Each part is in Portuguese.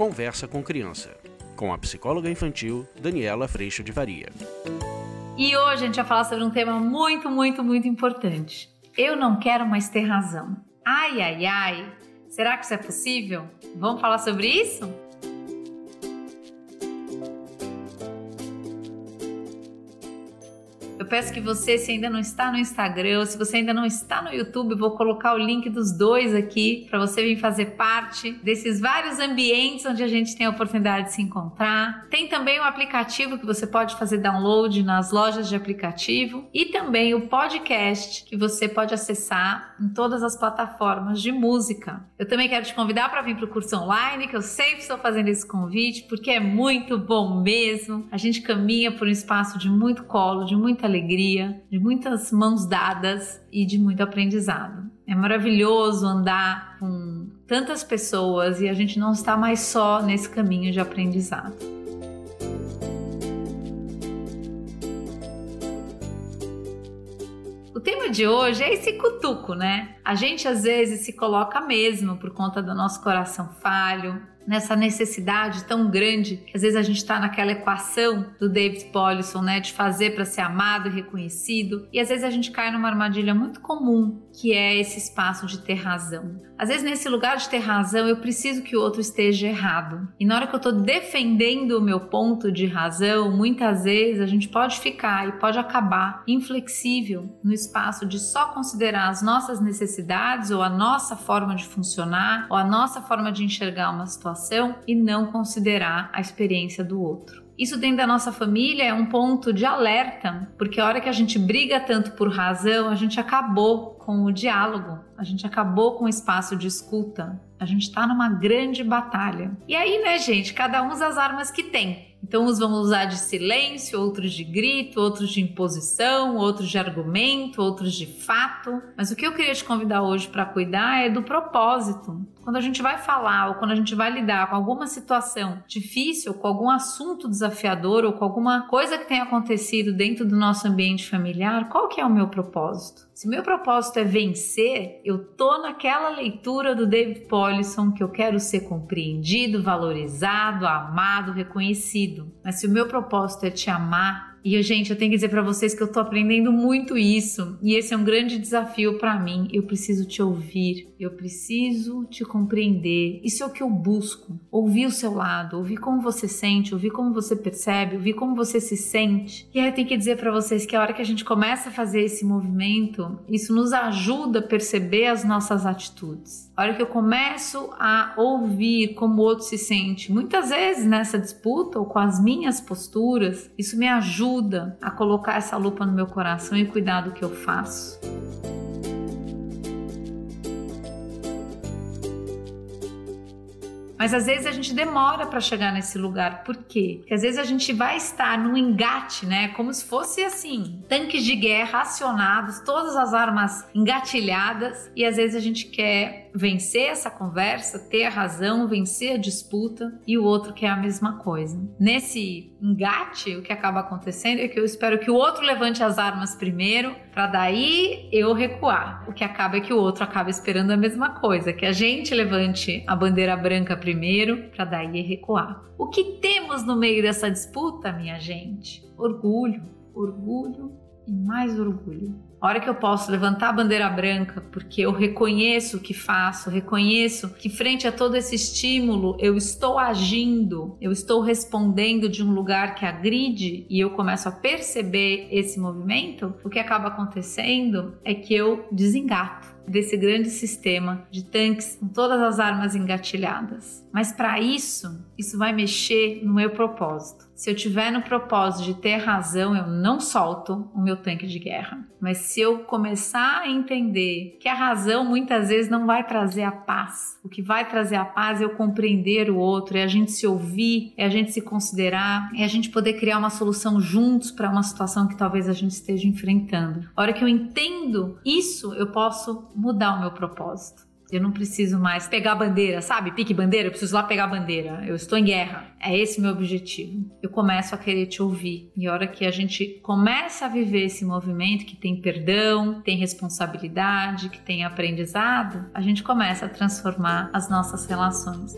Conversa com Criança, com a psicóloga infantil Daniela Freixo de Varia. E hoje a gente vai falar sobre um tema muito, muito, muito importante. Eu não quero mais ter razão. Ai, ai, ai. Será que isso é possível? Vamos falar sobre isso? Peço que você, se ainda não está no Instagram, se você ainda não está no YouTube, vou colocar o link dos dois aqui para você vir fazer parte desses vários ambientes onde a gente tem a oportunidade de se encontrar. Tem também o aplicativo que você pode fazer download nas lojas de aplicativo e também o podcast que você pode acessar em todas as plataformas de música. Eu também quero te convidar para vir para o curso online, que eu sempre estou fazendo esse convite, porque é muito bom mesmo. A gente caminha por um espaço de muito colo, de muita alegria de muitas mãos dadas e de muito aprendizado. É maravilhoso andar com tantas pessoas e a gente não está mais só nesse caminho de aprendizado. O tema de hoje é esse cutuco, né? A gente às vezes se coloca mesmo por conta do nosso coração falho, nessa necessidade tão grande que às vezes a gente está naquela equação do David Paulison, né, de fazer para ser amado e reconhecido, e às vezes a gente cai numa armadilha muito comum, que é esse espaço de ter razão. Às vezes nesse lugar de ter razão, eu preciso que o outro esteja errado. E na hora que eu estou defendendo o meu ponto de razão, muitas vezes a gente pode ficar e pode acabar inflexível no espaço de só considerar as nossas necessidades ou a nossa forma de funcionar ou a nossa forma de enxergar uma situação situação e não considerar a experiência do outro. Isso dentro da nossa família é um ponto de alerta, porque a hora que a gente briga tanto por razão, a gente acabou com o diálogo, a gente acabou com o espaço de escuta, a gente está numa grande batalha. E aí, né, gente, cada um usa as armas que tem. Então, uns vão usar de silêncio, outros de grito, outros de imposição, outros de argumento, outros de fato. Mas o que eu queria te convidar hoje para cuidar é do propósito. Quando a gente vai falar ou quando a gente vai lidar com alguma situação difícil, com algum assunto desafiador ou com alguma coisa que tenha acontecido dentro do nosso ambiente familiar, qual que é o meu propósito? Se meu propósito é vencer, eu tô naquela leitura do David Paulison que eu quero ser compreendido, valorizado, amado, reconhecido. Mas se o meu propósito é te amar, e, gente, eu tenho que dizer para vocês que eu tô aprendendo muito isso. E esse é um grande desafio para mim. Eu preciso te ouvir. Eu preciso te compreender. Isso é o que eu busco. Ouvir o seu lado, ouvir como você sente, ouvir como você percebe, ouvir como você se sente. E aí eu tenho que dizer para vocês que a hora que a gente começa a fazer esse movimento, isso nos ajuda a perceber as nossas atitudes. A hora que eu começo a ouvir como o outro se sente, muitas vezes nessa disputa ou com as minhas posturas, isso me ajuda a colocar essa lupa no meu coração e cuidar do que eu faço. Mas às vezes a gente demora para chegar nesse lugar. Por quê? Porque às vezes a gente vai estar num engate, né? Como se fosse assim, tanques de guerra acionados, todas as armas engatilhadas, e às vezes a gente quer vencer essa conversa, ter a razão, vencer a disputa, e o outro quer a mesma coisa. Nesse engate, o que acaba acontecendo é que eu espero que o outro levante as armas primeiro, para daí eu recuar. O que acaba é que o outro acaba esperando a mesma coisa, que a gente levante a bandeira branca primeiro para daí recuar. O que temos no meio dessa disputa, minha gente? Orgulho, orgulho e mais orgulho. A hora que eu posso levantar a bandeira branca, porque eu reconheço o que faço, reconheço que frente a todo esse estímulo eu estou agindo, eu estou respondendo de um lugar que agride e eu começo a perceber esse movimento, o que acaba acontecendo é que eu desengato desse grande sistema de tanques com todas as armas engatilhadas. Mas para isso, isso vai mexer no meu propósito. Se eu tiver no propósito de ter razão, eu não solto o meu tanque de guerra. Mas se eu começar a entender que a razão muitas vezes não vai trazer a paz, o que vai trazer a paz é eu compreender o outro, é a gente se ouvir, é a gente se considerar, é a gente poder criar uma solução juntos para uma situação que talvez a gente esteja enfrentando. A hora que eu entendo isso, eu posso mudar o meu propósito. Eu não preciso mais pegar bandeira, sabe? Pique bandeira, eu preciso lá pegar bandeira. Eu estou em guerra. É esse meu objetivo. Eu começo a querer te ouvir. E a hora que a gente começa a viver esse movimento que tem perdão, tem responsabilidade, que tem aprendizado, a gente começa a transformar as nossas relações.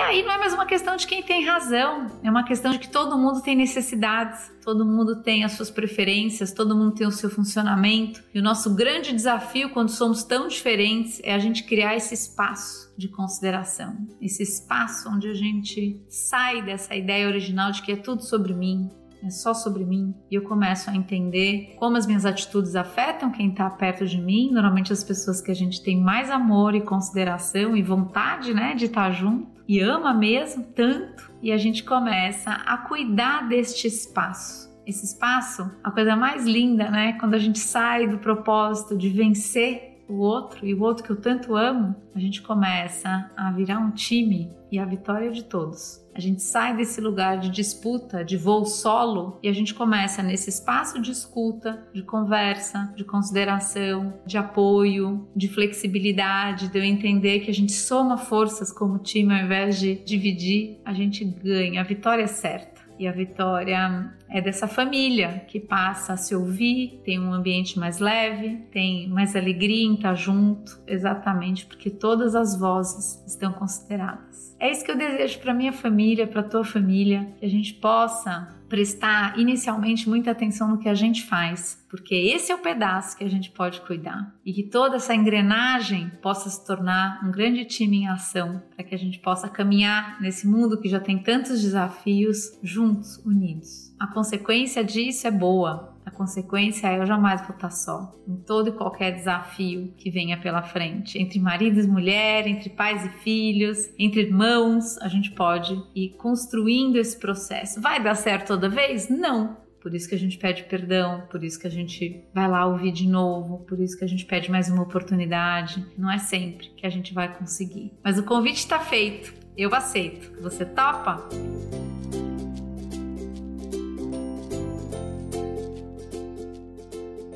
Aí não é mais uma questão de quem tem razão, é uma questão de que todo mundo tem necessidades, todo mundo tem as suas preferências, todo mundo tem o seu funcionamento. E o nosso grande desafio quando somos tão diferentes é a gente criar esse espaço de consideração, esse espaço onde a gente sai dessa ideia original de que é tudo sobre mim, é só sobre mim e eu começo a entender como as minhas atitudes afetam quem está perto de mim, normalmente as pessoas que a gente tem mais amor e consideração e vontade, né, de estar tá junto e ama mesmo tanto, e a gente começa a cuidar deste espaço. Esse espaço, a coisa mais linda, né, quando a gente sai do propósito de vencer o outro e o outro que eu tanto amo, a gente começa a virar um time e a vitória é de todos. A gente sai desse lugar de disputa, de voo solo e a gente começa nesse espaço de escuta, de conversa, de consideração, de apoio, de flexibilidade, de eu entender que a gente soma forças como time ao invés de dividir, a gente ganha. A vitória é certa. E a Vitória é dessa família que passa a se ouvir, tem um ambiente mais leve, tem mais alegria em estar junto, exatamente porque todas as vozes estão consideradas. É isso que eu desejo para minha família, para tua família, que a gente possa prestar inicialmente muita atenção no que a gente faz, porque esse é o pedaço que a gente pode cuidar e que toda essa engrenagem possa se tornar um grande time em ação para que a gente possa caminhar nesse mundo que já tem tantos desafios juntos, unidos. A consequência disso é boa, a consequência é eu jamais vou estar só em todo e qualquer desafio que venha pela frente. Entre maridos e mulher, entre pais e filhos, entre irmãos, a gente pode ir construindo esse processo. Vai dar certo toda vez? Não. Por isso que a gente pede perdão, por isso que a gente vai lá ouvir de novo, por isso que a gente pede mais uma oportunidade. Não é sempre que a gente vai conseguir. Mas o convite está feito. Eu aceito. Você topa?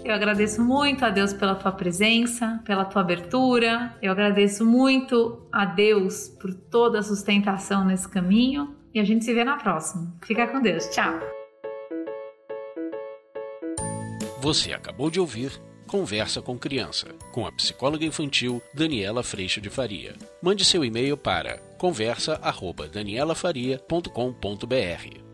Eu agradeço muito a Deus pela tua presença, pela tua abertura. Eu agradeço muito a Deus por toda a sustentação nesse caminho. E a gente se vê na próxima. Fica com Deus. Tchau. Você acabou de ouvir Conversa com Criança, com a psicóloga infantil Daniela Freixo de Faria. Mande seu e-mail para conversa@danielafaria.com.br.